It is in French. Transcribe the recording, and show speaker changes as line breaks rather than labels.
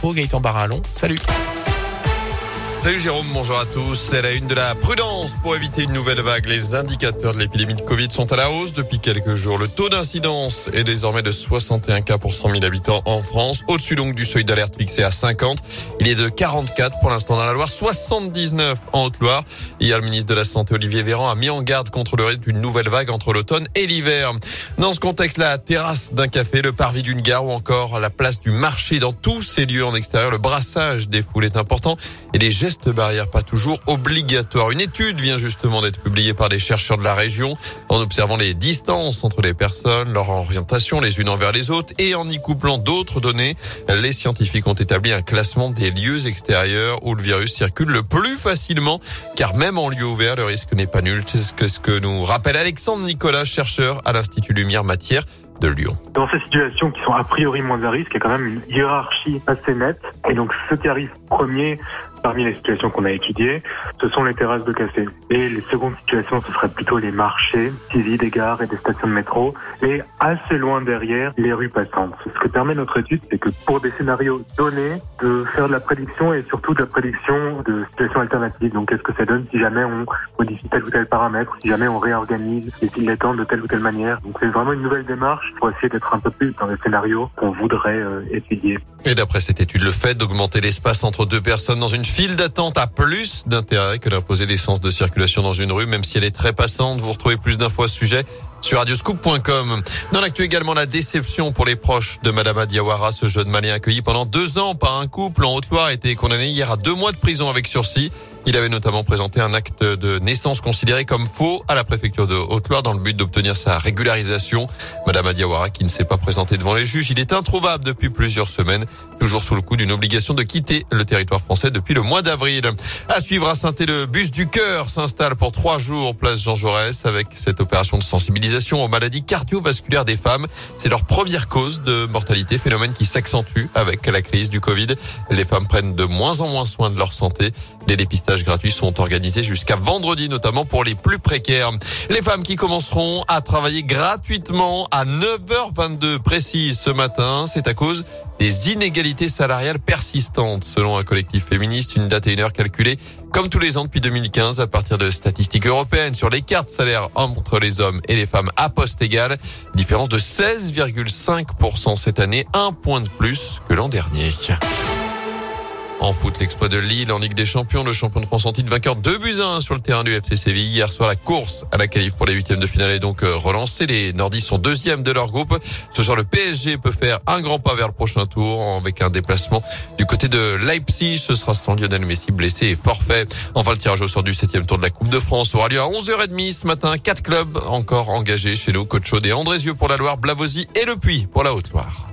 Gaëtan Barallon, salut
Salut Jérôme, bonjour à tous. C'est la une de la prudence pour éviter une nouvelle vague. Les indicateurs de l'épidémie de Covid sont à la hausse depuis quelques jours. Le taux d'incidence est désormais de 61 cas pour 100 000 habitants en France, au-dessus donc du seuil d'alerte fixé à 50. Il est de 44 pour l'instant dans la Loire, 79 en Haute-Loire. Hier, le ministre de la Santé Olivier Véran a mis en garde contre le risque d'une nouvelle vague entre l'automne et l'hiver. Dans ce contexte, la terrasse d'un café, le parvis d'une gare ou encore la place du marché, dans tous ces lieux en extérieur, le brassage des foules est important et les gestes barrières pas toujours obligatoires. Une étude vient justement d'être publiée par des chercheurs de la région en observant les distances entre les personnes, leur orientation les unes envers les autres et en y couplant d'autres données. Les scientifiques ont établi un classement des lieux extérieurs où le virus circule le plus facilement car même en lieu ouvert, le risque n'est pas nul. C'est ce que nous rappelle Alexandre Nicolas, chercheur à l'Institut Lumière Matière de Lyon.
Dans ces situations qui sont a priori moins à risque, il y a quand même une hiérarchie assez nette. Et donc, ce qui arrive premier parmi les situations qu'on a étudiées, ce sont les terrasses de café. Et les secondes situations, ce seraient plutôt les marchés, civils des gares et des stations de métro. Et assez loin derrière, les rues passantes. Ce que permet notre étude, c'est que pour des scénarios donnés, de faire de la prédiction et surtout de la prédiction de situations alternatives. Donc, qu'est-ce que ça donne si jamais on modifie tel ou tel paramètre, si jamais on réorganise les files d'attente de telle ou telle manière? Donc, c'est vraiment une nouvelle démarche pour essayer d'être un peu plus dans les scénarios qu'on voudrait euh, étudier.
Et d'après cette étude, le fait d'augmenter l'espace entre deux personnes dans une file d'attente a plus d'intérêt que d'imposer des sens de circulation dans une rue, même si elle est très passante. Vous retrouvez plus d'infos à ce sujet sur radioscoop.com. Dans l'actu également, la déception pour les proches de Madame Adiawara, ce jeune malien accueilli pendant deux ans par un couple en Haute-Loire a été condamné hier à deux mois de prison avec sursis. Il avait notamment présenté un acte de naissance considéré comme faux à la préfecture de Haute-Loire dans le but d'obtenir sa régularisation. Madame Adiawara qui ne s'est pas présentée devant les juges. Il est introuvable depuis plusieurs semaines, toujours sous le coup d'une obligation de quitter le territoire français depuis le mois d'avril. À suivre à saint le bus du cœur s'installe pour trois jours place Jean Jaurès avec cette opération de sensibilisation aux maladies cardiovasculaires des femmes. C'est leur première cause de mortalité, phénomène qui s'accentue avec la crise du Covid. Les femmes prennent de moins en moins soin de leur santé. Les dépistages gratuits sont organisés jusqu'à vendredi, notamment pour les plus précaires. Les femmes qui commenceront à travailler gratuitement à 9h22 précise ce matin, c'est à cause des inégalités salariales persistantes. Selon un collectif féministe, une date et une heure calculée comme tous les ans depuis 2015 à partir de statistiques européennes sur les cartes salaires entre les hommes et les femmes à poste égal. Différence de 16,5% cette année, un point de plus que l'an dernier. En foot, l'exploit de Lille en Ligue des Champions, le champion de France en titre vainqueur 2 buts 1 sur le terrain du FC Séville. Hier soir, la course à la qualif pour les huitièmes de finale est donc euh, relancée. Les Nordistes sont deuxièmes de leur groupe. Ce soir, le PSG peut faire un grand pas vers le prochain tour avec un déplacement du côté de Leipzig. Ce sera sans Lionel Messi blessé et forfait. Enfin, le tirage au sort du septième tour de la Coupe de France aura lieu à 11h30 ce matin. Quatre clubs encore engagés chez nous. Coach Chaud et Andrézieux pour la Loire, Blavozy et Le Puy pour la Haute-Loire.